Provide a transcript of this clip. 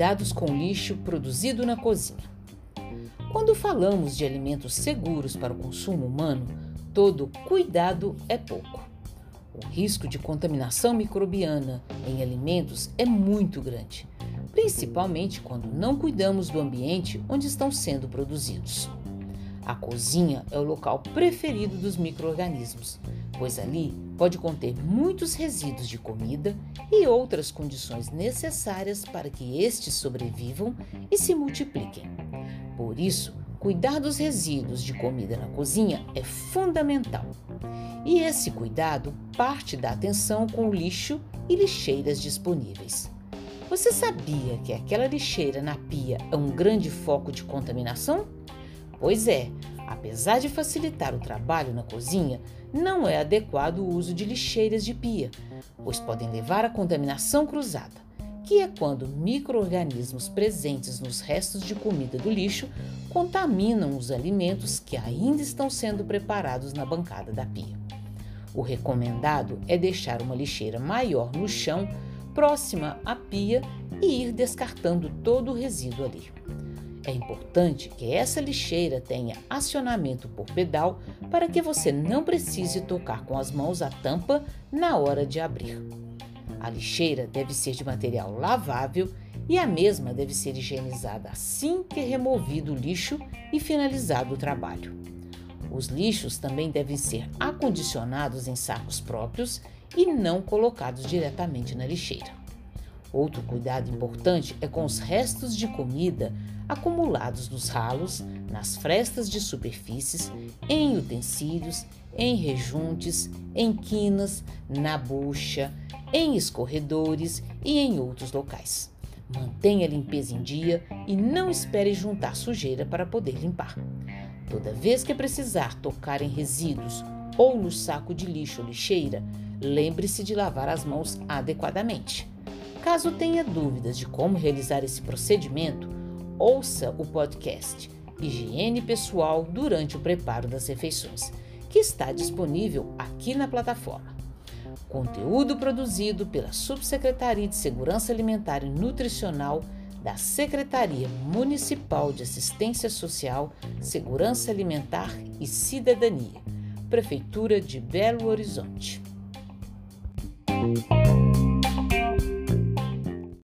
Cuidados com lixo produzido na cozinha. Quando falamos de alimentos seguros para o consumo humano, todo cuidado é pouco. O risco de contaminação microbiana em alimentos é muito grande, principalmente quando não cuidamos do ambiente onde estão sendo produzidos. A cozinha é o local preferido dos micro-organismos, pois ali pode conter muitos resíduos de comida e outras condições necessárias para que estes sobrevivam e se multipliquem. Por isso, cuidar dos resíduos de comida na cozinha é fundamental. E esse cuidado parte da atenção com lixo e lixeiras disponíveis. Você sabia que aquela lixeira na pia é um grande foco de contaminação? Pois é, apesar de facilitar o trabalho na cozinha, não é adequado o uso de lixeiras de pia, pois podem levar à contaminação cruzada que é quando micro-organismos presentes nos restos de comida do lixo contaminam os alimentos que ainda estão sendo preparados na bancada da pia. O recomendado é deixar uma lixeira maior no chão, próxima à pia, e ir descartando todo o resíduo ali. É importante que essa lixeira tenha acionamento por pedal para que você não precise tocar com as mãos a tampa na hora de abrir. A lixeira deve ser de material lavável e a mesma deve ser higienizada assim que removido o lixo e finalizado o trabalho. Os lixos também devem ser acondicionados em sacos próprios e não colocados diretamente na lixeira. Outro cuidado importante é com os restos de comida acumulados nos ralos, nas frestas de superfícies, em utensílios, em rejuntes, em quinas, na bucha, em escorredores e em outros locais. Mantenha a limpeza em dia e não espere juntar sujeira para poder limpar. Toda vez que precisar tocar em resíduos ou no saco de lixo ou lixeira, lembre-se de lavar as mãos adequadamente. Caso tenha dúvidas de como realizar esse procedimento, ouça o podcast Higiene Pessoal durante o preparo das refeições, que está disponível aqui na plataforma. Conteúdo produzido pela Subsecretaria de Segurança Alimentar e Nutricional da Secretaria Municipal de Assistência Social, Segurança Alimentar e Cidadania, Prefeitura de Belo Horizonte.